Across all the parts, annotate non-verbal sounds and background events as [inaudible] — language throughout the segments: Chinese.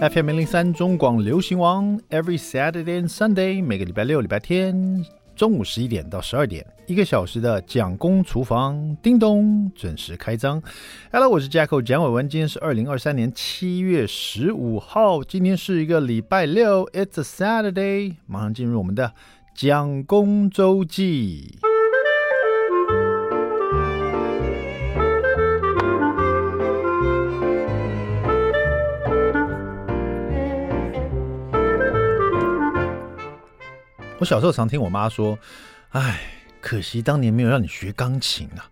FM 零零三中广流行王，Every Saturday and Sunday，每个礼拜六、礼拜天中午十一点到十二点，一个小时的蒋公厨房，叮咚准时开张。Hello，我是 Jacko 蒋伟文，今天是二零二三年七月十五号，今天是一个礼拜六，It's a Saturday，马上进入我们的蒋公周记。我小时候常听我妈说：“哎，可惜当年没有让你学钢琴啊。”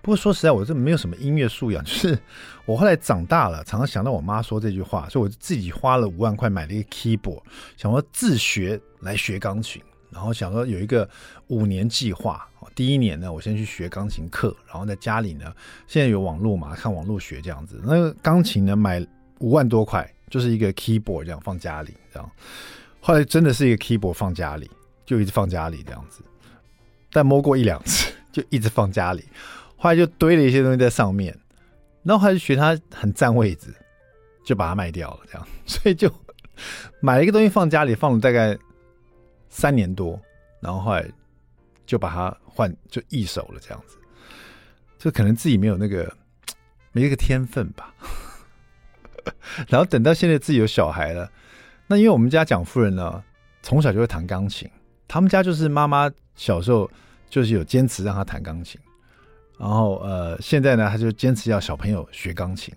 不过说实在，我这没有什么音乐素养。就是我后来长大了，常常想到我妈说这句话，所以我自己花了五万块买了一个 keyboard，想说自学来学钢琴。然后想说有一个五年计划，第一年呢，我先去学钢琴课，然后在家里呢，现在有网络嘛，看网络学这样子。那个钢琴呢，买五万多块，就是一个 keyboard 这样放家里，这样。后来真的是一个 keyboard 放家里。就一直放家里这样子，但摸过一两次，[laughs] 就一直放家里。后来就堆了一些东西在上面，然后还是学它很占位置，就把它卖掉了。这样，[laughs] 所以就买了一个东西放家里，放了大概三年多，然后后来就把它换，就易手了。这样子，就可能自己没有那个 [tsk] 没一个天分吧。[laughs] 然后等到现在自己有小孩了，那因为我们家蒋夫人呢，从小就会弹钢琴。他们家就是妈妈小时候就是有坚持让他弹钢琴，然后呃现在呢他就坚持要小朋友学钢琴。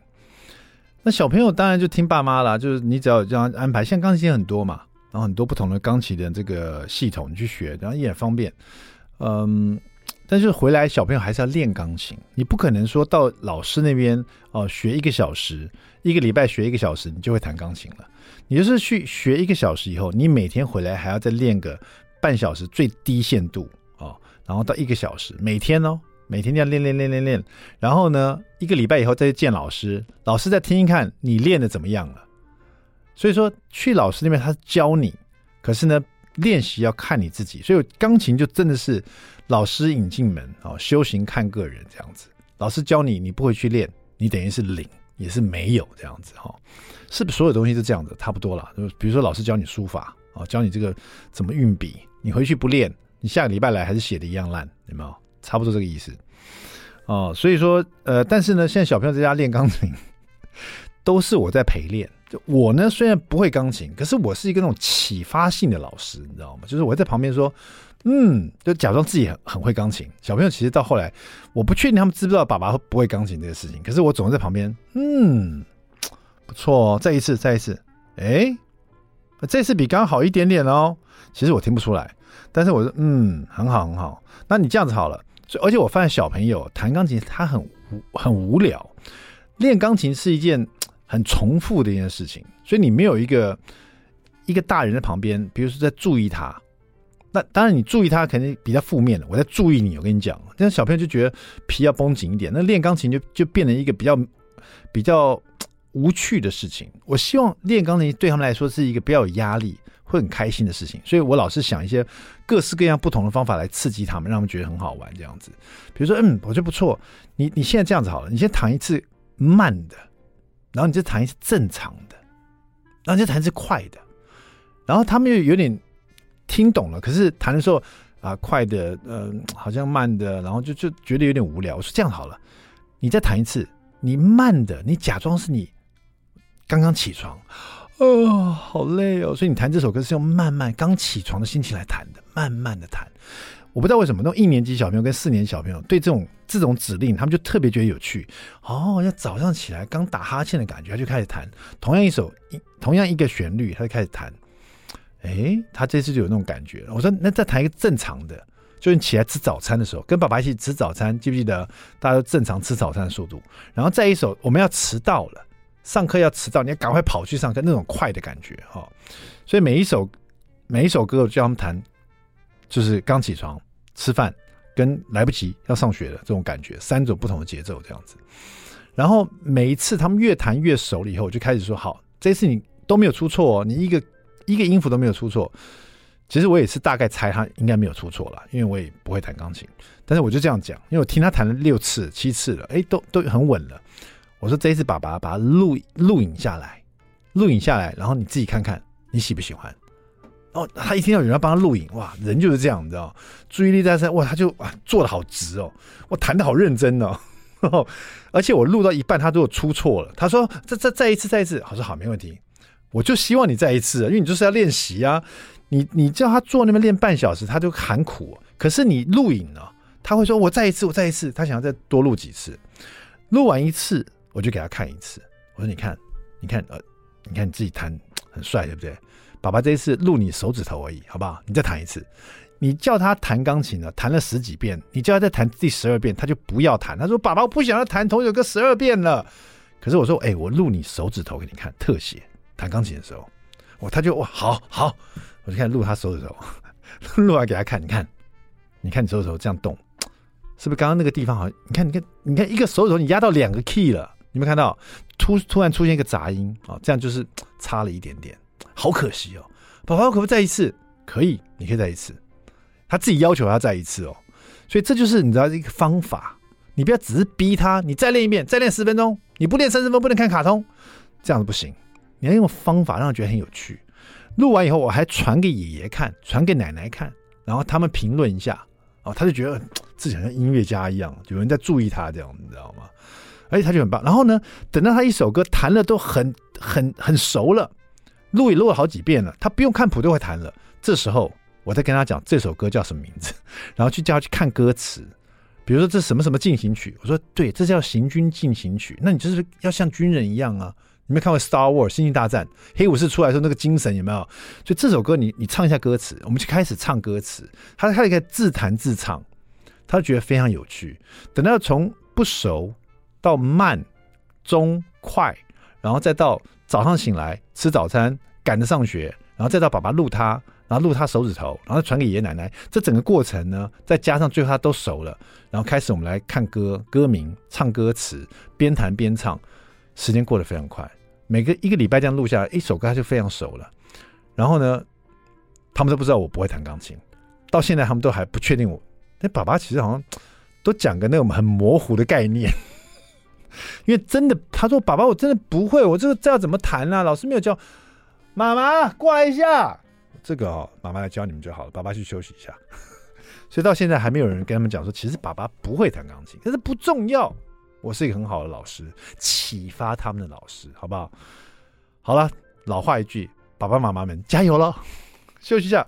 那小朋友当然就听爸妈啦，就是你只要这样安排，现在钢琴很多嘛，然后很多不同的钢琴的这个系统你去学，然后也很方便。嗯，但是回来小朋友还是要练钢琴，你不可能说到老师那边哦、呃、学一个小时，一个礼拜学一个小时你就会弹钢琴了。你就是去学一个小时以后，你每天回来还要再练个。半小时最低限度哦，然后到一个小时，每天哦，每天要练练练练练，然后呢，一个礼拜以后再去见老师，老师再听听看你练的怎么样了。所以说去老师那边他教你，可是呢，练习要看你自己。所以钢琴就真的是老师引进门哦，修行看个人这样子。老师教你，你不会去练，你等于是零，也是没有这样子哈。是不是所有东西都这样子？差不多了。比如说老师教你书法啊，教你这个怎么运笔。你回去不练，你下个礼拜来还是写的一样烂，有没有？差不多这个意思哦。所以说，呃，但是呢，现在小朋友在家练钢琴，都是我在陪练。就我呢，虽然不会钢琴，可是我是一个那种启发性的老师，你知道吗？就是我在旁边说，嗯，就假装自己很很会钢琴。小朋友其实到后来，我不确定他们知不知道爸爸不会钢琴这个事情，可是我总是在旁边，嗯，不错哦，再一次，再一次，哎，这次比刚刚好一点点哦。其实我听不出来，但是我说嗯，很好很好。那你这样子好了，而且我发现小朋友弹钢琴他很很无聊，练钢琴是一件很重复的一件事情，所以你没有一个一个大人在旁边，比如说在注意他。那当然你注意他肯定比较负面的，我在注意你。我跟你讲，但是小朋友就觉得皮要绷紧一点，那练钢琴就就变成一个比较比较无趣的事情。我希望练钢琴对他们来说是一个比较有压力。会很开心的事情，所以我老是想一些各式各样不同的方法来刺激他们，让他们觉得很好玩这样子。比如说，嗯，我觉得不错，你你现在这样子好了，你先弹一次慢的，然后你再弹一次正常的，然后你再弹一次快的，然后他们又有点听懂了，可是弹的时候啊、快的，嗯、呃，好像慢的，然后就就觉得有点无聊。我说这样好了，你再弹一次，你慢的，你假装是你刚刚起床。哦，好累哦！所以你弹这首歌是用慢慢刚起床的心情来弹的，慢慢的弹。我不知道为什么，那种一年级小朋友跟四年小朋友对这种这种指令，他们就特别觉得有趣。哦，要早上起来刚打哈欠的感觉，他就开始弹同样一首一同样一个旋律，他就开始弹。诶，他这次就有那种感觉。我说，那再弹一个正常的，就是你起来吃早餐的时候，跟爸爸一起吃早餐，记不记得大家都正常吃早餐的速度？然后再一首，我们要迟到了。上课要迟到，你要赶快跑去上课，那种快的感觉哈。所以每一首每一首歌，我叫他们弹，就是刚起床、吃饭跟来不及要上学的这种感觉，三种不同的节奏这样子。然后每一次他们越弹越熟了以后，我就开始说：好，这次你都没有出错哦，你一个一个音符都没有出错。其实我也是大概猜他应该没有出错了，因为我也不会弹钢琴。但是我就这样讲，因为我听他弹了六次、七次了，哎，都都很稳了。我说这一次爸爸把它录录影下来，录影下来，然后你自己看看你喜不喜欢。哦，他一听到有人要帮他录影，哇，人就是这样，你知道，注意力在这，哇，他就哇做的 [laughs] 好直哦，我弹的好认真哦，而且我录到一半，他都有出错了。他说：“再再再一次，再一次。”我说：“好，没问题。”我就希望你再一次，因为你就是要练习啊。你你叫他坐那边练半小时，他就喊苦。可是你录影呢，他会说：“我再一次，我再一次。”他想要再多录几次。录完一次，我就给他看一次。我说：“你看，你看，呃，你看你自己弹很帅，对不对？”爸爸这一次录你手指头而已，好不好？你再弹一次。你叫他弹钢琴了，弹了十几遍，你叫他再弹第十二遍，他就不要弹。他说：“爸爸，我不想要弹同一个十二遍了。”可是我说：“哎、我录你手指头给你看，特写弹钢琴的时候。”我他就哇，好好，我就开始录他手指头，[laughs] 录完给他看，你看，你看你手指头这样动，是不是刚刚那个地方好像？你看，你看，你看一个手指头你压到两个 key 了，你没看到？突突然出现一个杂音啊，这样就是差了一点点。好可惜哦，宝宝可不可以再一次？可以，你可以再一次。他自己要求他再一次哦，所以这就是你知道一个方法。你不要只是逼他，你再练一遍，再练十分钟。你不练三十分不能看卡通，这样子不行。你要用方法让他觉得很有趣。录完以后我还传给爷爷看，传给奶奶看，然后他们评论一下哦，他就觉得自己好像音乐家一样，有人在注意他这样，你知道吗？而且他就很棒。然后呢，等到他一首歌弹了都很很很熟了。录也录了好几遍了，他不用看谱都会弹了。这时候我再跟他讲这首歌叫什么名字，然后去叫他去看歌词。比如说这什么什么进行曲，我说对，这叫行军进行曲。那你就是要像军人一样啊！你没看过《Star Wars》星际大战，黑武士出来的时候那个精神有没有？所以这首歌你你唱一下歌词，我们就开始唱歌词。他他可以自弹自唱，他觉得非常有趣。等到从不熟到慢、中、快，然后再到。早上醒来吃早餐，赶着上学，然后再到爸爸录他，然后录他手指头，然后传给爷爷奶奶。这整个过程呢，再加上最后他都熟了，然后开始我们来看歌，歌名、唱歌词，边弹边唱，时间过得非常快。每个一个礼拜这样录下来，一首歌他就非常熟了。然后呢，他们都不知道我不会弹钢琴，到现在他们都还不确定我。那爸爸其实好像都讲个那种很模糊的概念。因为真的，他说：“爸爸，我真的不会，我这个这要怎么弹啊？老师没有教。”妈妈过来一下，这个哦，妈妈来教你们就好了。爸爸去休息一下。[laughs] 所以到现在还没有人跟他们讲说，其实爸爸不会弹钢琴，但是不重要。我是一个很好的老师，启发他们的老师，好不好？好了，老话一句，爸爸妈妈们加油了。休息一下，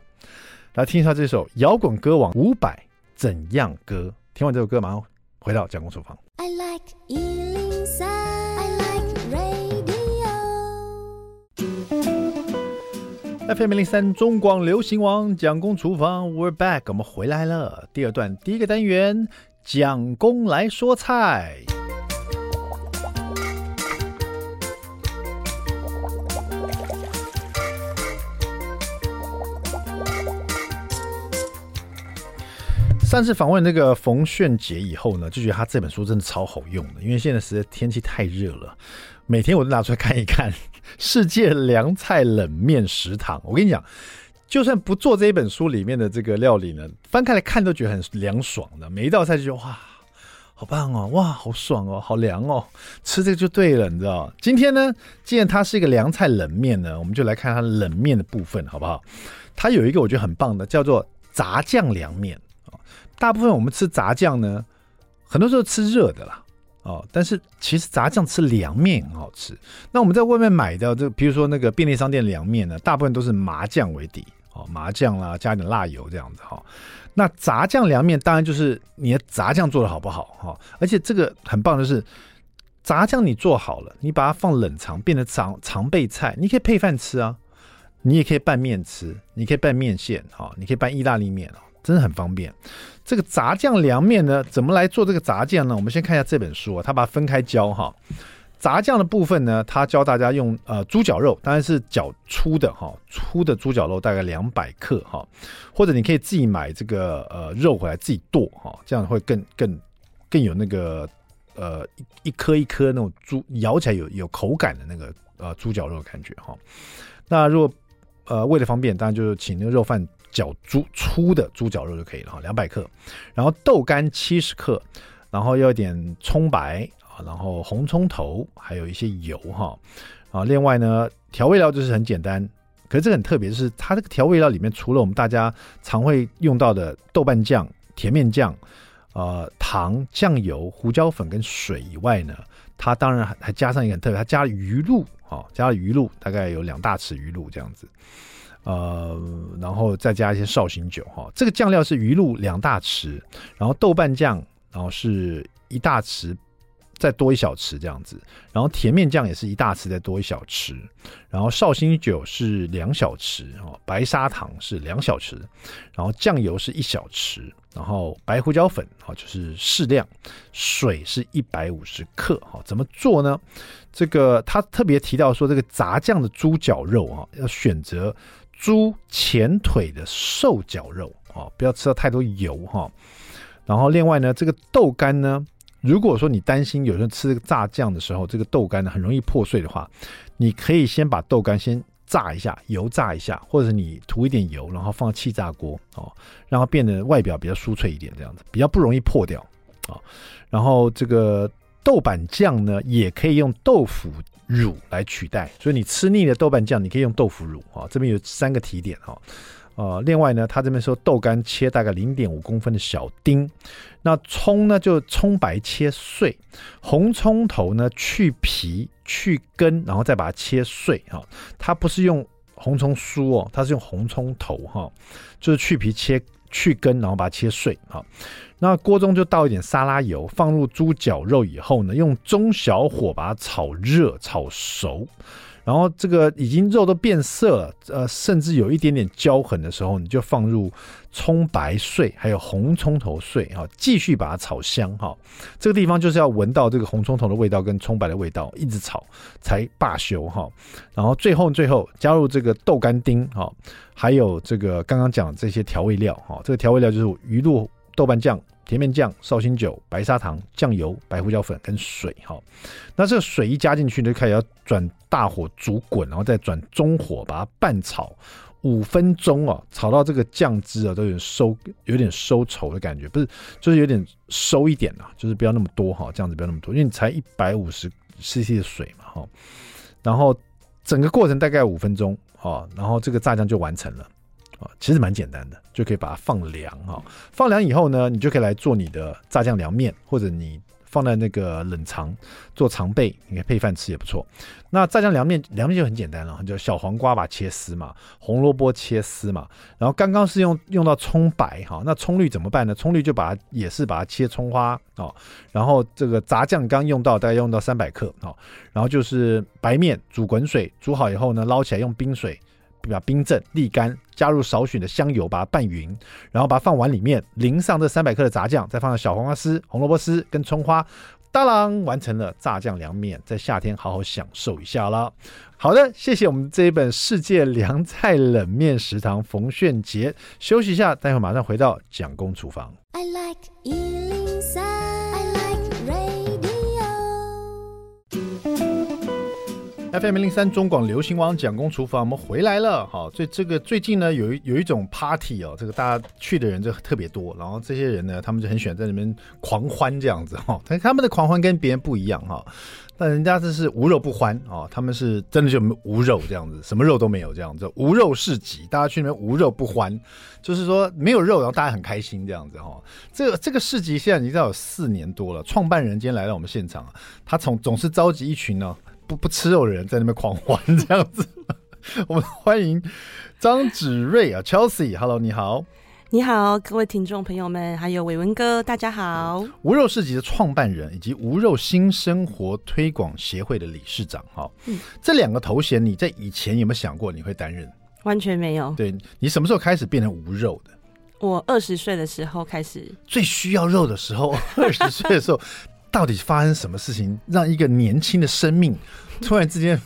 来听一下这首摇滚歌王伍佰怎样歌。听完这首歌，马上回到讲公厨房。I like FM 零三中广流行王蒋公厨房，We're back，我们回来了。第二段第一个单元，蒋公来说菜。上次访问那个冯炫杰以后呢，就觉得他这本书真的超好用的，因为现在实在天气太热了，每天我都拿出来看一看。世界凉菜冷面食堂，我跟你讲，就算不做这一本书里面的这个料理呢，翻开来看都觉得很凉爽的。每一道菜就哇，好棒哦，哇，好爽哦，好凉哦，吃这个就对了，你知道？今天呢，既然它是一个凉菜冷面呢，我们就来看它冷面的部分，好不好？它有一个我觉得很棒的，叫做炸酱凉面。大部分我们吃炸酱呢，很多时候吃热的啦。哦，但是其实炸酱吃凉面很好吃。那我们在外面买的这个，比如说那个便利商店凉面呢，大部分都是麻酱为底，哦，麻酱啦，加点辣油这样子哈、哦。那炸酱凉面当然就是你的炸酱做的好不好哈、哦，而且这个很棒，就是炸酱你做好了，你把它放冷藏，变成常常备菜，你可以配饭吃啊，你也可以拌面吃，你可以拌面线哈、哦，你可以拌意大利面哦。真的很方便。这个炸酱凉面呢，怎么来做这个炸酱呢？我们先看一下这本书啊，他把它分开教哈。炸酱的部分呢，他教大家用呃猪脚肉，当然是脚粗的哈，粗的猪脚肉大概两百克哈，或者你可以自己买这个呃肉回来自己剁哈，这样会更更更有那个呃一一颗一颗那种猪咬起来有有口感的那个呃猪脚肉的感觉哈。那如果呃为了方便，当然就是请那个肉贩。绞猪粗的猪脚肉就可以了哈，两百克，然后豆干七十克，然后要点葱白啊，然后红葱头，还有一些油哈啊。另外呢，调味料就是很简单，可是这个很特别，就是它这个调味料里面除了我们大家常会用到的豆瓣酱、甜面酱、呃糖、酱油、胡椒粉跟水以外呢，它当然还还加上一个很特别，它加了鱼露啊，加了鱼露，大概有两大匙鱼露这样子。呃，然后再加一些绍兴酒哈，这个酱料是鱼露两大匙，然后豆瓣酱，然后是一大匙，再多一小匙这样子，然后甜面酱也是一大匙，再多一小匙，然后绍兴酒是两小匙哦，白砂糖是两小匙，然后酱油是一小匙，然后白胡椒粉啊就是适量，水是一百五十克哈，怎么做呢？这个他特别提到说，这个炸酱的猪脚肉啊，要选择。猪前腿的瘦绞肉啊，不要吃到太多油哈。然后另外呢，这个豆干呢，如果说你担心有人吃这个炸酱的时候，这个豆干呢很容易破碎的话，你可以先把豆干先炸一下，油炸一下，或者你涂一点油，然后放气炸锅哦，让它变得外表比较酥脆一点，这样子比较不容易破掉啊。然后这个豆瓣酱呢，也可以用豆腐乳来取代，所以你吃腻了豆瓣酱，你可以用豆腐乳啊。这边有三个提点哈，呃，另外呢，他这边说豆干切大概零点五公分的小丁，那葱呢就葱白切碎，红葱头呢去皮去根，然后再把它切碎哈。它不是用红葱酥哦，它是用红葱头哈，就是去皮切去根，然后把它切碎好。那锅中就倒一点沙拉油，放入猪脚肉以后呢，用中小火把它炒热、炒熟。然后这个已经肉都变色了，呃，甚至有一点点焦痕的时候，你就放入葱白碎，还有红葱头碎，哈，继续把它炒香，哈。这个地方就是要闻到这个红葱头的味道跟葱白的味道，一直炒才罢休，哈。然后最后最后加入这个豆干丁，哈，还有这个刚刚讲的这些调味料，哈，这个调味料就是鱼露、豆瓣酱。甜面酱、绍兴酒、白砂糖、酱油、白胡椒粉跟水哈，那这个水一加进去就开始要转大火煮滚，然后再转中火把它拌炒五分钟哦，炒到这个酱汁啊都有点收有点收稠的感觉，不是就是有点收一点啊，就是不要那么多哈，这样子不要那么多，因为你才一百五十 CC 的水嘛哈，然后整个过程大概五分钟啊，然后这个炸酱就完成了。啊其实蛮简单的，就可以把它放凉哈。放凉以后呢，你就可以来做你的炸酱凉面，或者你放在那个冷藏做常备，你可以配饭吃也不错。那炸酱凉面，凉面就很简单了，就小黄瓜把切丝嘛，红萝卜切丝嘛。然后刚刚是用用到葱白哈，那葱绿怎么办呢？葱绿就把它也是把它切葱花哦。然后这个炸酱刚用到大概用到三百克哦。然后就是白面煮滚水，煮好以后呢，捞起来用冰水。把冰镇沥干，加入少许的香油，把它拌匀，然后把它放碗里面，淋上这三百克的炸酱，再放上小黄瓜丝、红萝卜丝跟葱花，当啷，完成了炸酱凉面，在夏天好好享受一下了。好的，谢谢我们这一本《世界凉菜冷面食堂》冯炫杰，休息一下，待会马上回到蒋公厨房。I like FM 零零三中广流行网蒋公厨房，我们回来了。好，所以这个最近呢，有一有一种 party 哦，这个大家去的人就特别多，然后这些人呢，他们就很喜欢在那边狂欢这样子哈。但他们的狂欢跟别人不一样哈，但人家这是无肉不欢啊，他们是真的就无肉这样子，什么肉都没有这样子，无肉市集，大家去那边无肉不欢，就是说没有肉，然后大家很开心这样子哈。这个这个市集现在已经有四年多了，创办人今天来到我们现场，他从总是召集一群呢。不不吃肉的人在那边狂欢这样子，[laughs] 我们欢迎张子睿啊，Chelsea，Hello，你好，你好，各位听众朋友们，还有伟文哥，大家好。无肉市集的创办人以及无肉新生活推广协会的理事长，哈，嗯，这两个头衔你在以前有没有想过你会担任？完全没有。对，你什么时候开始变成无肉的？我二十岁的时候开始，最需要肉的时候，二十岁的时候。到底发生什么事情，让一个年轻的生命 [laughs] 突然之间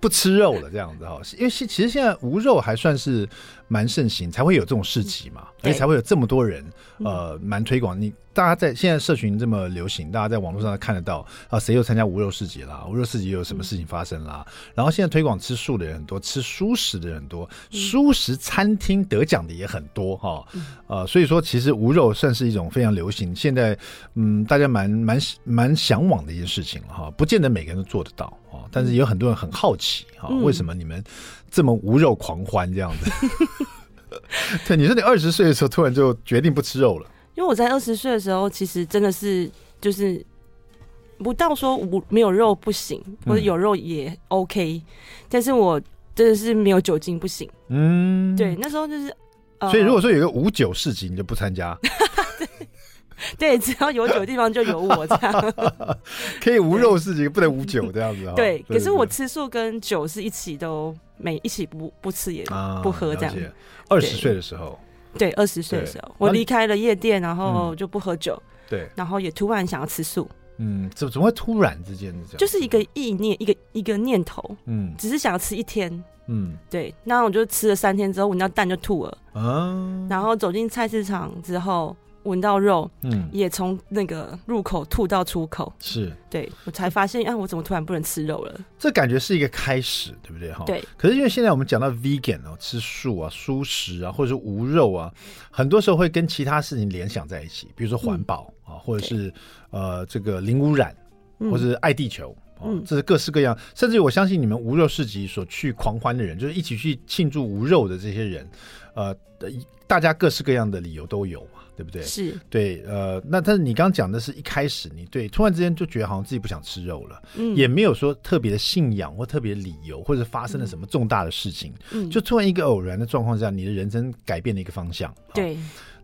不吃肉了？这样子哈，因为其实现在无肉还算是蛮盛行，才会有这种市集嘛，所以才会有这么多人呃蛮推广。你大家在现在社群这么流行，大家在网络上看得到啊，谁又参加无肉市集啦？无肉市集有什么事情发生啦？嗯、然后现在推广吃素的人很多，吃蔬食的人很多，蔬食餐厅得奖的也很多哈。呃、所以说其实无肉算是一种非常流行，现在嗯，大家蛮蛮蛮向往的一件事情哈。不见得每个人都做得到啊，但是有很多人很好奇哈，为什么你们这么无肉狂欢这样子？嗯、[laughs] 对，你说你二十岁的时候突然就决定不吃肉了。因为我在二十岁的时候，其实真的是就是不到说无没有肉不行，或者有肉也 OK，、嗯、但是我真的是没有酒精不行。嗯，对，那时候就是，所以如果说有一个无酒市集，你就不参加。[laughs] 对，对，只要有酒的地方就有我这样。[laughs] 可以无肉市集，不能无酒这样子啊。对，可是我吃素跟酒是一起都没一起不不吃也不喝这样。二十岁的时候。对，二十岁的时候，我离开了夜店，然后就不喝酒。对，然后也突然想要吃素。嗯，怎怎么会突然之间这样？就是一个意念，一个一个念头。嗯，只是想要吃一天。嗯，对，那我就吃了三天之后，闻到蛋就吐了。啊，然后走进菜市场之后。闻到肉，嗯，也从那个入口吐到出口，是对我才发现，啊，我怎么突然不能吃肉了？这感觉是一个开始，对不对？哈，对。可是因为现在我们讲到 vegan 哦，吃素啊、蔬食啊，或者是无肉啊，很多时候会跟其他事情联想在一起，比如说环保啊，嗯、或者是呃这个零污染，或者是爱地球。嗯，这是各式各样，甚至我相信你们无肉市集所去狂欢的人，就是一起去庆祝无肉的这些人，呃，大家各式各样的理由都有嘛，对不对？是，对，呃，那但是你刚刚讲的是一开始你对突然之间就觉得好像自己不想吃肉了，嗯，也没有说特别的信仰或特别的理由，或者发生了什么重大的事情，嗯，就突然一个偶然的状况下，你的人生改变了一个方向，对。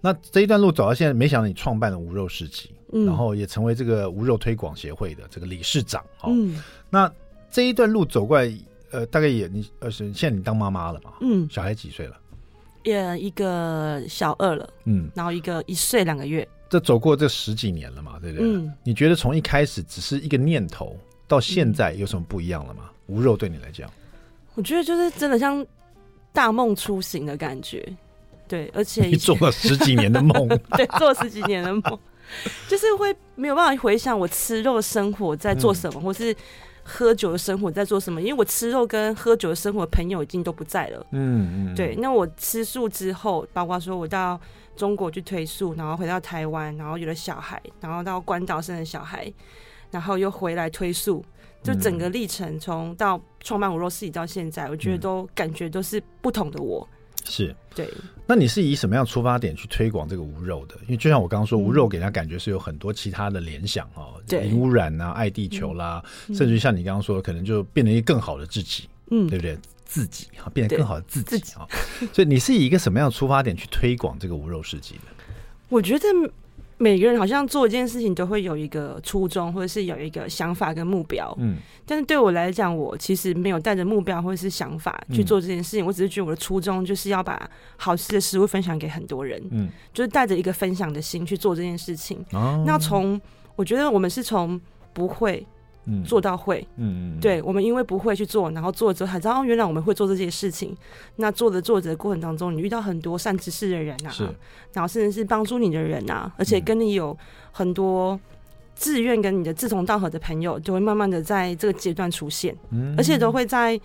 那这一段路走到现在，没想到你创办了无肉市集。嗯然后也成为这个无肉推广协会的这个理事长。嗯，那这一段路走过来，呃，大概也你呃，现在你当妈妈了嘛？嗯，小孩几岁了？也一个小二了。嗯，然后一个一岁两个月。这走过这十几年了嘛？对不对？嗯，你觉得从一开始只是一个念头，到现在有什么不一样了吗？无肉对你来讲，我觉得就是真的像大梦初醒的感觉。对，而且 [laughs] 你做了十几年的梦，[laughs] 对，做了十几年的梦。就是会没有办法回想我吃肉的生活在做什么，嗯、或是喝酒的生活在做什么，因为我吃肉跟喝酒的生活朋友已经都不在了。嗯嗯，对。那我吃素之后，包括说我到中国去推素，然后回到台湾，然后有了小孩，然后到关岛生了小孩，然后又回来推素，就整个历程从到创办无肉市集到现在，我觉得都感觉都是不同的我。是对，那你是以什么样出发点去推广这个无肉的？因为就像我刚刚说，无肉给人家感觉是有很多其他的联想哦，对，零污染啊，爱地球啦，嗯、甚至于像你刚刚说的，可能就变成一个更好的自己，嗯，对不对？自己哈，变得更好的自己啊，所以你是以一个什么样的出发点去推广这个无肉市集的？我觉得。每个人好像做一件事情都会有一个初衷，或者是有一个想法跟目标。嗯，但是对我来讲，我其实没有带着目标或者是想法去做这件事情。嗯，我只是觉得我的初衷就是要把好吃的食物分享给很多人。嗯，就是带着一个分享的心去做这件事情。哦，那从我觉得我们是从不会。嗯，做到会，嗯嗯，对，我们因为不会去做，然后做了之后才知道，哦，原来我们会做这些事情。那做着做着的过程当中，你遇到很多善知识的人啊，是，然后甚至是帮助你的人啊，而且跟你有很多自愿跟你的志同道合的朋友，就会慢慢的在这个阶段出现，嗯，而且都会在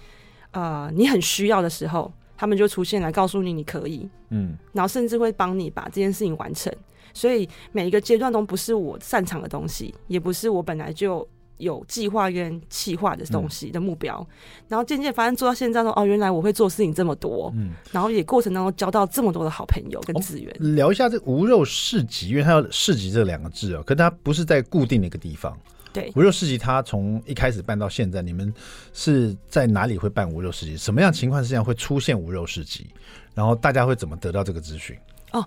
呃你很需要的时候，他们就出现来告诉你你可以，嗯，然后甚至会帮你把这件事情完成。所以每一个阶段都不是我擅长的东西，也不是我本来就。有计划跟企划的东西的目标，嗯、然后渐渐发现做到现在说哦，原来我会做事情这么多，嗯，然后也过程当中交到这么多的好朋友跟资源、哦。聊一下这个无肉市集，因为它要市集这两个字哦，可它不是在固定的一个地方。对，无肉市集它从一开始办到现在，你们是在哪里会办无肉市集？什么样情况之下会出现无肉市集？然后大家会怎么得到这个资讯？哦，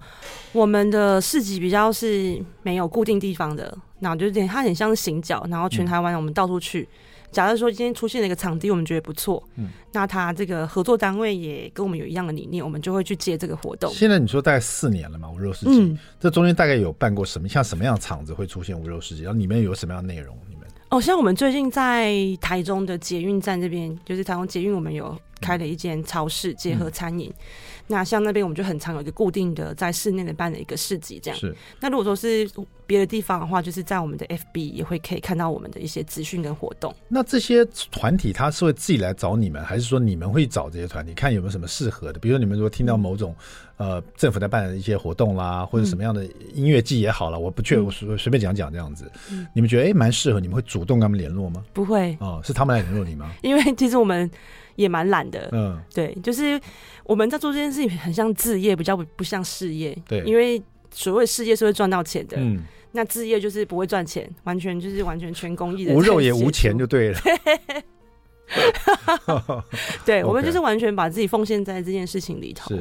我们的市集比较是没有固定地方的，然后就是点它很像是行脚，然后全台湾我们到处去。嗯、假如说今天出现了一个场地，我们觉得不错，嗯，那他这个合作单位也跟我们有一样的理念，我们就会去接这个活动。现在你说大概四年了嘛，无肉市集，嗯、这中间大概有办过什么像什么样的场子会出现无肉市集？然后里面有什么样的内容？你们？哦，像我们最近在台中的捷运站这边，就是台中捷运，我们有开了一间超市，结合餐饮。嗯、那像那边我们就很常有一个固定的在室内的办的一个市集，这样。是。那如果说是别的地方的话，就是在我们的 FB 也会可以看到我们的一些资讯跟活动。那这些团体他是会自己来找你们，还是说你们会找这些团体，看有没有什么适合的？比如说你们如果听到某种。呃，政府在办的一些活动啦，或者什么样的音乐季也好了，嗯、我不确，我随随便讲讲这样子。嗯、你们觉得哎，蛮适合？你们会主动跟他们联络吗？不会哦，是他们来联络你吗？[laughs] 因为其实我们也蛮懒的。嗯，对，就是我们在做这件事情很像置业，比较不不像事业。对，因为所谓事业是会赚到钱的，嗯，那置业就是不会赚钱，完全就是完全全公益的，无肉也无钱就对了。[laughs] 对，[laughs] 我们就是完全把自己奉献在这件事情里头。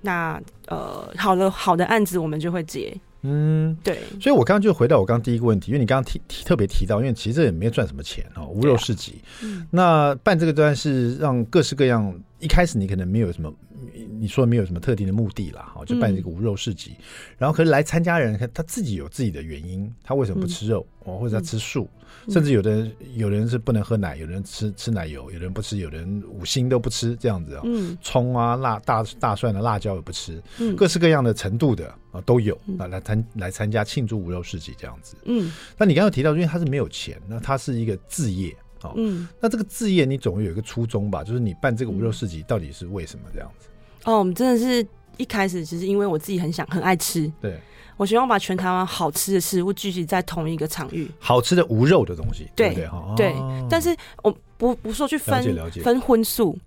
那呃，好的好的案子我们就会接，嗯，对。所以我刚刚就回到我刚刚第一个问题，因为你刚刚提提特别提到，因为其实这也没赚什么钱哦，无肉市集。啊嗯、那办这个端是让各式各样，一开始你可能没有什么，你说没有什么特定的目的啦，哈，就办这个无肉市集。嗯、然后可是来参加人，他自己有自己的原因，他为什么不吃肉哦，嗯、或者他吃素？嗯甚至有的人，有人是不能喝奶，有人吃吃奶油，有人不吃，有人五星都不吃，这样子啊。葱啊、辣大大蒜的、啊、辣椒也不吃，嗯，各式各样的程度的啊都有啊来参来参加庆祝无肉市集这样子。嗯。那你刚刚提到，因为他是没有钱，那他是一个置业啊。嗯。那这个置业，你总有一个初衷吧？就是你办这个无肉市集到底是为什么这样子？哦，我们真的是一开始其实因为我自己很想很爱吃。对。我希望把全台湾好吃的食物聚集在同一个场域，好吃的无肉的东西，对，对对？哦、对，但是我不不说去分分荤素，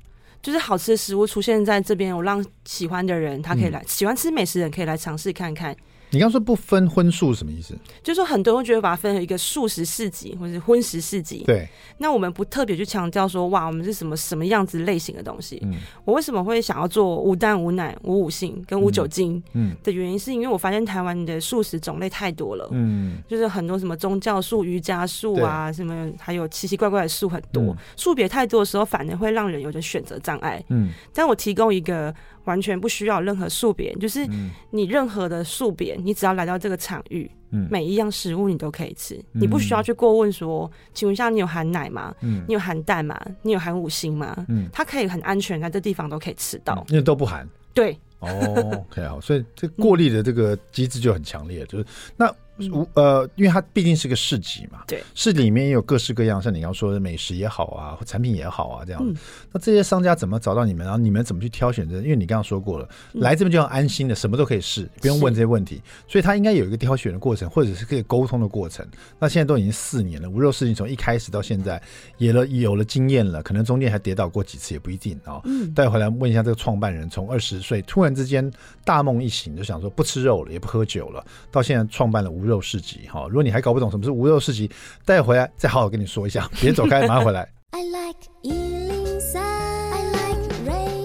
就是好吃的食物出现在这边，我让喜欢的人他可以来，嗯、喜欢吃美食的人可以来尝试看看。你刚说不分荤素是什么意思？就是说很多人会觉得把它分成一个素食市集或者是荤食市集。对。那我们不特别去强调说，哇，我们是什么什么样子类型的东西。嗯。我为什么会想要做无蛋无奶无五性跟无酒精？嗯。的原因是因为我发现台湾的素食种类太多了。嗯。就是很多什么宗教素、瑜伽素啊，什么还有奇奇怪怪的素很多。素别太多的时候，反而会让人有点选择障碍。嗯。但我提供一个。完全不需要任何素别，就是你任何的素别，你只要来到这个场域，嗯、每一样食物你都可以吃，嗯、你不需要去过问说，请问一下你有含奶吗？嗯、你有含蛋吗？你有含五星吗？嗯，它可以很安全在这地方都可以吃到，因为都不含。对，哦，OK 好，所以这过滤的这个机制就很强烈，就是那。无呃，因为它毕竟是个市集嘛，对，市里面也有各式各样，像你刚刚说的美食也好啊，或产品也好啊，这样。嗯、那这些商家怎么找到你们？然后你们怎么去挑选这？因为你刚刚说过了，嗯、来这边就要安心的，什么都可以试，不用问这些问题，所以他应该有一个挑选的过程，或者是可以沟通的过程。那现在都已经四年了，无肉事情从一开始到现在，也了有了经验了，可能中间还跌倒过几次，也不一定啊。哦嗯、待会回来问一下这个创办人，从二十岁突然之间大梦一醒，就想说不吃肉了，也不喝酒了，到现在创办了无肉市集哈。如果你还搞不懂什么是无肉市集，待会回来再好好跟你说一下。[laughs] 别走开，马上回来。I like 103, I like radio.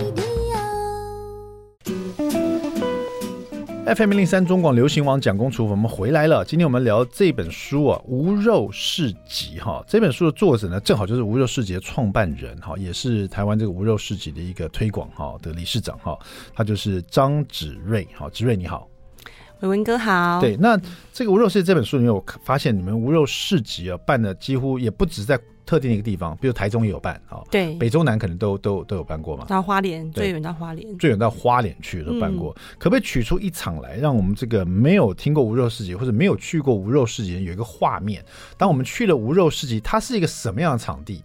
FM 103中广流行网蒋公厨，我们回来了。今天我们聊这本书啊，《无肉市集》哈。这本书的作者呢，正好就是无肉市集的创办人哈，也是台湾这个无肉市集的一个推广哈的理事长哈。他就是张芷睿。好，芷睿你好。伟文哥好，对，那这个无肉市集这本书里面，我发现你们无肉市集啊办的几乎也不止在特定的一个地方，比如台中也有办啊，对，北中南可能都都都有办过嘛。到花莲，最远到花莲，最远到花莲去都办过，嗯、可不可以取出一场来，让我们这个没有听过无肉市集或者没有去过无肉市集的人有一个画面？当我们去了无肉市集，它是一个什么样的场地？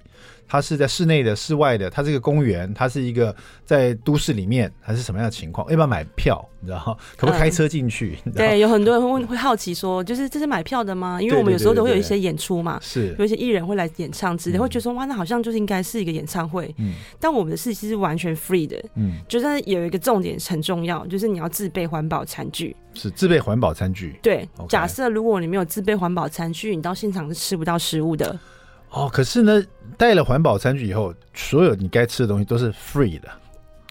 它是在室内的、室外的，它是一个公园，它是一个在都市里面，还是什么样的情况？要不要买票？你知道可不可以开车进去？[laughs] 嗯、对，有很多人会问，会好奇说，就是这是买票的吗？因为我们有时候都会有一些演出嘛，是有一些艺人会来演唱之类，嗯、会觉得说哇，那好像就是应该是一个演唱会。嗯，但我们的事情是完全 free 的。嗯，就是有一个重点很重要，就是你要自备环保餐具。是自备环保餐具。对假设如果你没有自备环保餐具，你到现场是吃不到食物的。哦，可是呢，带了环保餐具以后，所有你该吃的东西都是 free 的。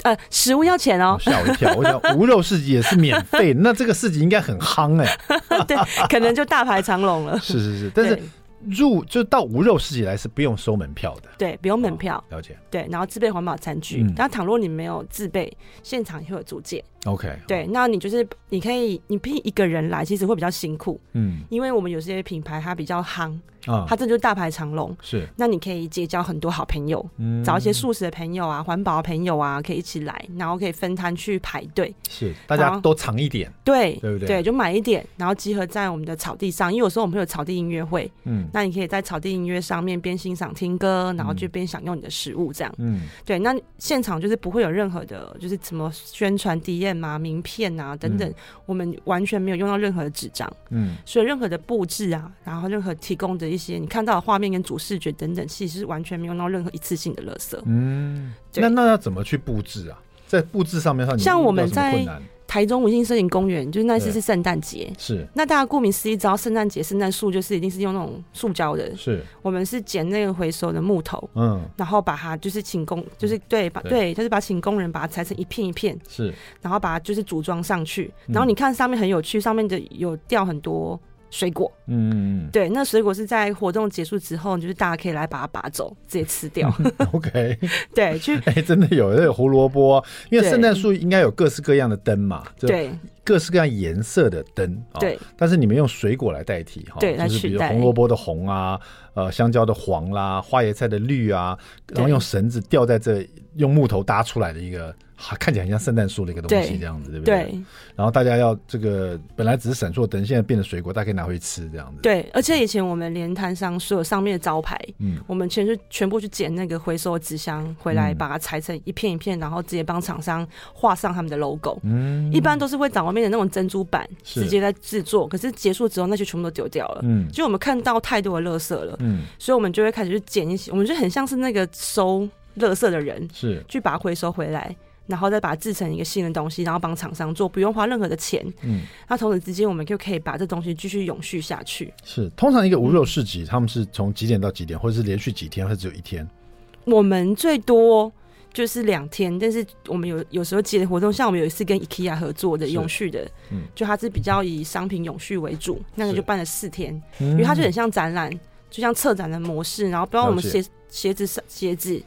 呃，食物要钱哦。吓我一跳，我想无肉市集也是免费，[laughs] 那这个市集应该很夯哎。对，可能就大排长龙了。[laughs] 是是是，但是入就到无肉市集来是不用收门票的。对，不用门票。了解。对，然后自备环保餐具。但倘若你没有自备，现场也会有租借。OK，对，那你就是你可以，你聘一个人来，其实会比较辛苦，嗯，因为我们有些品牌它比较夯。啊，它这就是大排长龙，是。那你可以结交很多好朋友，嗯，找一些素食的朋友啊，环保的朋友啊，可以一起来，然后可以分摊去排队，是，大家都藏一点，对，对不对？对，就买一点，然后集合在我们的草地上，因为有时候我们会有草地音乐会，嗯，那你可以在草地音乐上面边欣赏听歌，然后就边享用你的食物，这样，嗯，对。那现场就是不会有任何的，就是什么宣传 DM 啊、名片啊等等，我们完全没有用到任何的纸张，嗯，所以任何的布置啊，然后任何提供的一些你看到的画。面跟主视觉等等，其实是完全没有用到任何一次性的垃圾。嗯，那那要怎么去布置啊？在布置上面，像我们在台中文心森林公园，就是那次是圣诞节，是。那大家顾名思义，知道圣诞节圣诞树就是一定是用那种塑胶的。是，我们是捡那个回收的木头，嗯，然后把它就是请工，就是对，把对，就是把请工人把它裁成一片一片，是，然后把它就是组装上去，然后你看上面很有趣，上面的有掉很多。水果，嗯，对，那水果是在活动结束之后，就是大家可以来把它拔走，直接吃掉。[laughs] OK，[laughs] 对，去，哎、欸，真的有，有胡萝卜，因为圣诞树应该有各式各样的灯嘛，对，各式各样颜色的灯，对，但是你们用水果来代替，哈，对，就是比如红萝卜的红啊，呃，香蕉的黄啦、啊，花椰菜的绿啊，然后用绳子吊在这，用木头搭出来的一个。看起来很像圣诞树的一个东西，这样子，对，对不对？对。然后大家要这个本来只是闪烁灯，现在变成水果，大家可以拿回去吃，这样子。对，而且以前我们连摊上所有上面的招牌，嗯，我们全是全部去捡那个回收纸箱回来，把它裁成一片一片，然后直接帮厂商画上他们的 logo。嗯。一般都是会找外面的那种珍珠板，直接在制作。可是结束之后，那些全部都丢掉了。嗯。就我们看到太多的垃圾了。嗯。所以我们就会开始去捡一些，我们就很像是那个收垃圾的人，是去把它回收回来。然后再把它制成一个新的东西，然后帮厂商做，不用花任何的钱。嗯，那同时之间，我们就可以把这东西继续永续下去。是，通常一个无肉市集，嗯、他们是从几点到几点，或者是连续几天，或者只有一天？我们最多就是两天，但是我们有有时候接的活动，像我们有一次跟 IKEA 合作的永续的，嗯，就它是比较以商品永续为主，那个就办了四天，因为它就很像展览，就像策展的模式，然后包括我们鞋鞋子鞋子。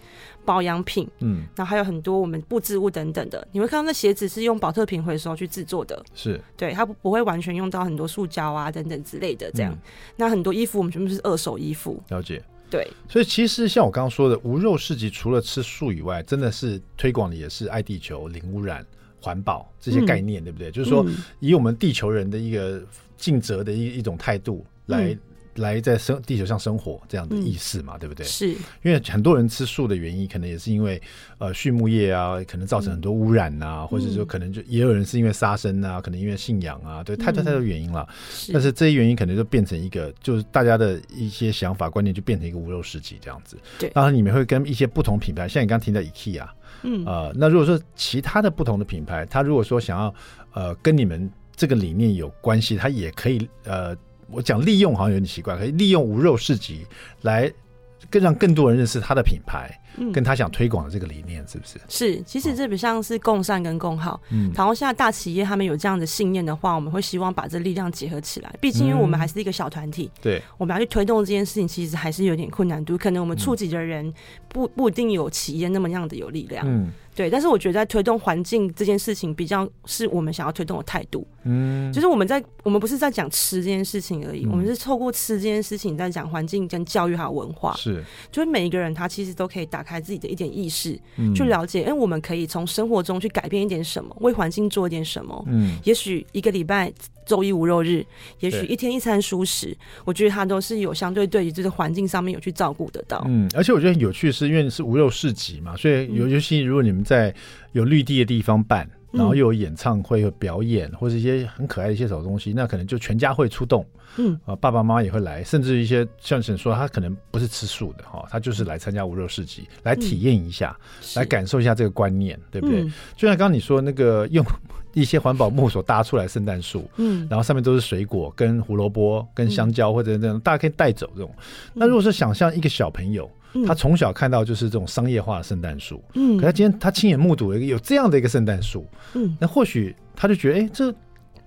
保养品，嗯，然后还有很多我们布置物等等的，你会看到那鞋子是用保特瓶回收去制作的，是对，它不不会完全用到很多塑胶啊等等之类的，这样。嗯、那很多衣服我们全部是二手衣服，了解，对。所以其实像我刚刚说的，无肉市集除了吃素以外，真的是推广的也是爱地球、零污染、环保这些概念，嗯、对不对？就是说，以我们地球人的一个尽责的一一种态度来。嗯来在生地球上生活这样的意思嘛，嗯、对不对？是，因为很多人吃素的原因，可能也是因为呃畜牧业啊，可能造成很多污染啊，嗯、或者说可能就也有人是因为杀生啊，可能因为信仰啊，对，太多太多原因了。嗯、但是这些原因可能就变成一个，就是大家的一些想法观念就变成一个无肉食集这样子。对，当然你们会跟一些不同品牌，像你刚刚提到 IKEA，嗯，呃，那如果说其他的不同的品牌，他如果说想要呃跟你们这个理念有关系，他也可以呃。我讲利用好像有点奇怪，可以利用无肉市集来更让更多人认识他的品牌，嗯，跟他想推广的这个理念，是不是？是，其实这比像是共善跟共好。嗯，然后现在大企业他们有这样的信念的话，我们会希望把这力量结合起来。毕竟因为我们还是一个小团体，对、嗯，我们要去推动这件事情，其实还是有点困难度。可能我们触及的人不不一定有企业那么样的有力量。嗯。对，但是我觉得在推动环境这件事情，比较是我们想要推动的态度。嗯，就是我们在我们不是在讲吃这件事情而已，嗯、我们是透过吃这件事情在讲环境跟教育还有文化。是，就是每一个人他其实都可以打开自己的一点意识，嗯、去了解，哎，我们可以从生活中去改变一点什么，为环境做一点什么。嗯，也许一个礼拜。周一无肉日，也许一天一餐熟食，我觉得它都是有相对对于这个环境上面有去照顾得到。嗯，而且我觉得很有趣的是，因为是无肉市集嘛，所以尤尤其如果你们在有绿地的地方办，然后又有演唱会和表演，或者一些很可爱的一些小东西，那可能就全家会出动。嗯啊，爸爸妈妈也会来，甚至一些像沈说，他可能不是吃素的哈，他就是来参加无肉市集，来体验一下，来感受一下这个观念，对不对？就像刚刚你说那个用。一些环保木所搭出来圣诞树，嗯，然后上面都是水果，跟胡萝卜、跟香蕉或者那种，大家可以带走这种。那如果是想象一个小朋友，他从小看到就是这种商业化的圣诞树，嗯，可他今天他亲眼目睹了一个有这样的一个圣诞树，嗯，那或许他就觉得，哎，这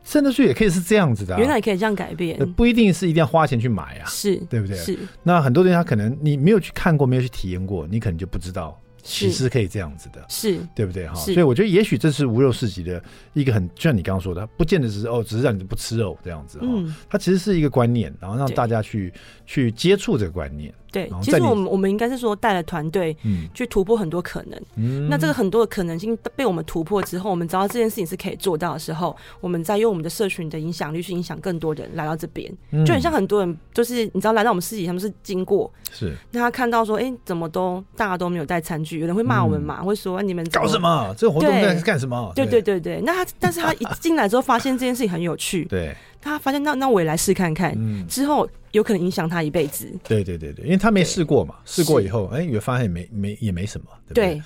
圣诞树也可以是这样子的，原来也可以这样改变，不一定是一定要花钱去买啊，是对不对？是。那很多东西他可能你没有去看过，没有去体验过，你可能就不知道。其实可以这样子的，是。对不对？哈？所以我觉得也许这是无肉市集的一个很，就像你刚刚说的，不见得只是哦，只是让你不吃肉这样子哈。嗯，它其实是一个观念，然后让大家去去接触这个观念。对，其实我们我们应该是说带了团队去突破很多可能。嗯，那这个很多的可能性被我们突破之后，我们知道这件事情是可以做到的时候，我们再用我们的社群的影响力去影响更多人来到这边。就很像很多人，就是你知道来到我们市集，他们是经过，是那他看到说，哎，怎么都大家都没有带餐具，有人会骂我们嘛，会说你们搞什么？这个活动在干什么？对对对对，那他但是他 [laughs] 一进来之后，发现这件事情很有趣。对。他发现那那我也来试看看，嗯、之后有可能影响他一辈子。对对对对，因为他没试过嘛，试过以后，哎，也发现也没没也没什么，对不对？对，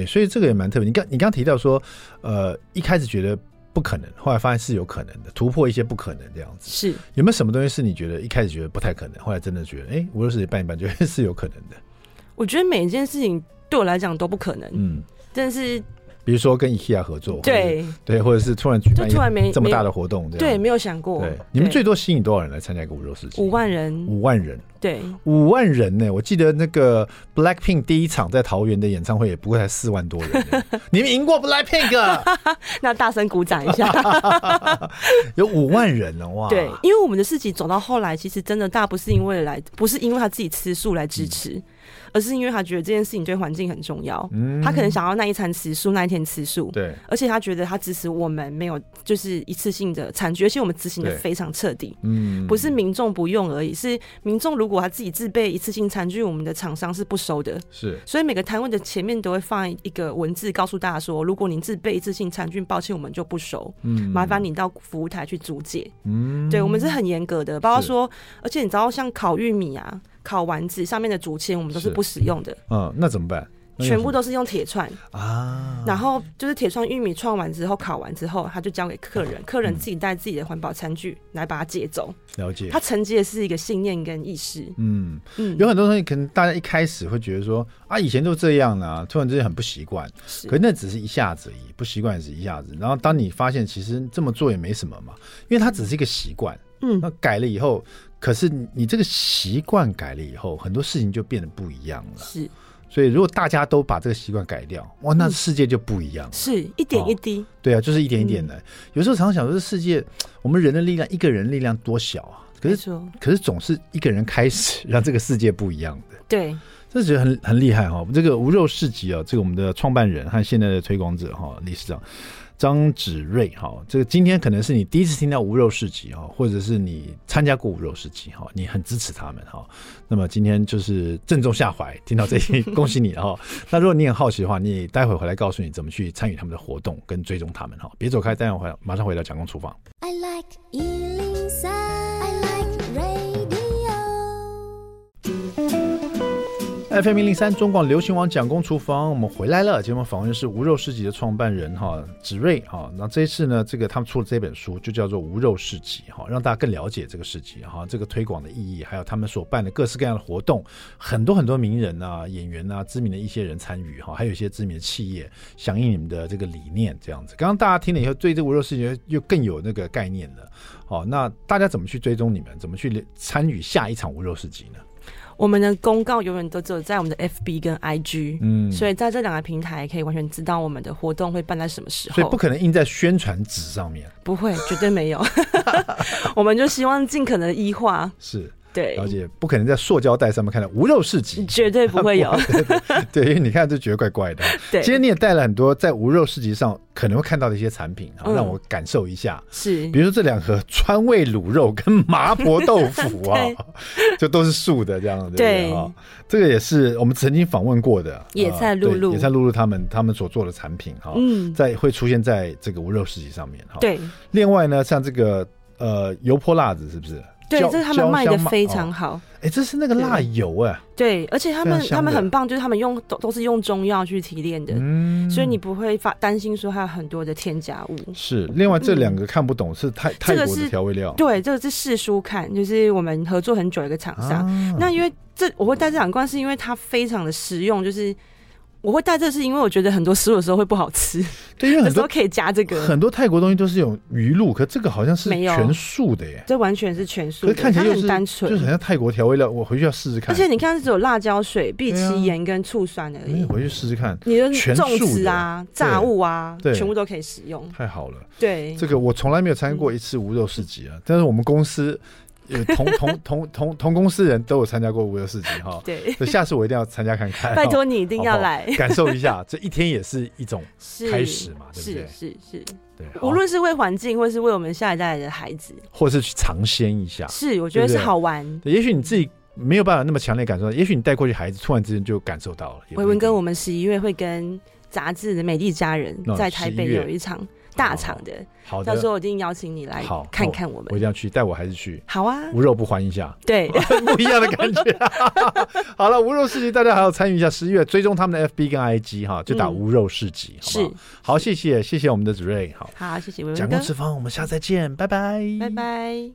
对，所以这个也蛮特别。你刚你刚提到说，呃，一开始觉得不可能，后来发现是有可能的，突破一些不可能这样子。是有没有什么东西是你觉得一开始觉得不太可能，后来真的觉得，哎，无论是办一办，觉得是有可能的？我觉得每一件事情对我来讲都不可能，嗯，但是。比如说跟 IKEA 合作，对对，或者是突然举办突然没这么大的活动，对，没有想过。对，你们最多吸引多少人来参加一个五肉市集？五万人，五万人，对，五万人呢？我记得那个 Blackpink 第一场在桃园的演唱会也不过才四万多人，[laughs] 你们赢过 Blackpink？[laughs] 那大声鼓掌一下，[laughs] 有五万人了哇！对，因为我们的市集走到后来，其实真的大不是因为来，不是因为他自己吃素来支持。而是因为他觉得这件事情对环境很重要，嗯，他可能想要那一餐吃素，那一天吃素，对，而且他觉得他支持我们没有就是一次性的餐具，而且我们执行的非常彻底，嗯，不是民众不用而已，是民众如果他自己自备一次性餐具，我们的厂商是不收的，是，所以每个摊位的前面都会放一个文字，告诉大家说，如果您自备一次性餐具，抱歉，我们就不收，嗯，麻烦你到服务台去租借，嗯，对，我们是很严格的，包括说，而且你知道像烤玉米啊。烤丸子上面的竹签，我们都是不使用的。嗯，那怎么办？全部都是用铁串啊，然后就是铁串玉米串完之后，烤完之后，他就交给客人，客人自己带自己的环保餐具来把它接走。了解，他承接的是一个信念跟意识。嗯嗯，有很多东西可能大家一开始会觉得说啊，以前都这样啊，突然之间很不习惯。是，可是那只是一下子而已，不习惯也是一下子。然后当你发现其实这么做也没什么嘛，因为它只是一个习惯。嗯，那改了以后。可是你这个习惯改了以后，很多事情就变得不一样了。是，所以如果大家都把这个习惯改掉，哇，那世界就不一样了。是一点一滴，对啊，就是一点一点的。有时候常常想说，这世界我们人的力量，一个人力量多小啊！可是，可是总是一个人开始让这个世界不一样的。对，这觉得很很厉害哈。这个无肉市集啊，这个我们的创办人和现在的推广者哈，理事长。张子睿，哈，这个今天可能是你第一次听到无肉市集哈，或者是你参加过无肉市集哈，你很支持他们哈。那么今天就是正中下怀，听到这些，恭喜你哈。[laughs] 那如果你很好奇的话，你待会回来告诉你怎么去参与他们的活动跟追踪他们哈。别走开，待会回来马上回到蒋公厨房。I like FM 零零三中广流行网蒋公厨房，我们回来了。节目访问是无肉市集的创办人哈子睿哈。那这一次呢，这个他们出了这本书，就叫做《无肉市集》哈，让大家更了解这个市集哈，这个推广的意义，还有他们所办的各式各样的活动，很多很多名人啊、演员啊、知名的一些人参与哈，还有一些知名的企业响应你们的这个理念，这样子。刚刚大家听了以后，对这个无肉市集又更有那个概念了。好，那大家怎么去追踪你们？怎么去参与下一场无肉市集呢？我们的公告永远都只有在我们的 FB 跟 IG，嗯，所以在这两个平台可以完全知道我们的活动会办在什么时候。所以不可能印在宣传纸上面，不会，绝对没有。[laughs] 我们就希望尽可能医化。[laughs] 是。对，而且不可能在塑胶袋上面看到无肉市集，绝对不会有。[laughs] 对，因为你看就觉得怪怪的。[laughs] 对，今天你也带了很多在无肉市集上可能会看到的一些产品，然后让我感受一下。是，比如说这两盒川味卤肉跟麻婆豆腐啊，[laughs] 就都是素的这样子。对啊，这个也是我们曾经访问过的野菜露露，野菜露露他们他们所做的产品哈，嗯在会出现在这个无肉市集上面哈。对，另外呢，像这个呃油泼辣子是不是？对，这是他们卖的非常好。哎，这是那个辣油哎。对，而且他们他们很棒，就是他们用都都是用中药去提炼的，嗯，所以你不会发担心说它有很多的添加物。是，另外这两个看不懂是泰泰国的调味料。对，这个是试书看，就是我们合作很久一个厂商。那因为这我会带这两罐，是因为它非常的实用，就是。我会带这是因为我觉得很多食物的时候会不好吃，对，因为很多可以加这个。很多泰国东西都是有鱼露，可这个好像是全素的耶。这完全是全素的，看起来很单纯，就是很像泰国调味料。我回去要试试看。而且你看，只有辣椒水、碧琪盐跟醋酸而已。回去试试看。你的粽子啊、炸物啊，全部都可以使用。太好了。对，这个我从来没有参加过一次无肉市集啊，但是我们公司。有同同同同同公司人都有参加过五六市集哈，对，所以下次我一定要参加看看。拜托你一定要来感受一下，这一天也是一种 [laughs] 开始嘛，对不对？是是是，对。无论是为环境，或是为我们下一代的孩子，或是去尝鲜一下，是我觉得是好玩。也许你自己没有办法那么强烈感受到，也许你带过去孩子，突然之间就感受到了。伟文哥，我们十一月会跟杂志的美丽家人在台北有一场。大厂的，好的，到时候我一定邀请你来看看我们。我一定要去，带我孩子去。好啊，无肉不欢一下，对，[laughs] 不一样的感觉。[laughs] 好了，无肉市集，大家还要参与一下。十一月追踪他们的 FB 跟 IG 哈，就打无肉市集，好不好？好，谢谢谢谢我们的主瑞，好，好谢谢。讲公厨房，我们下次再见，拜拜，拜拜。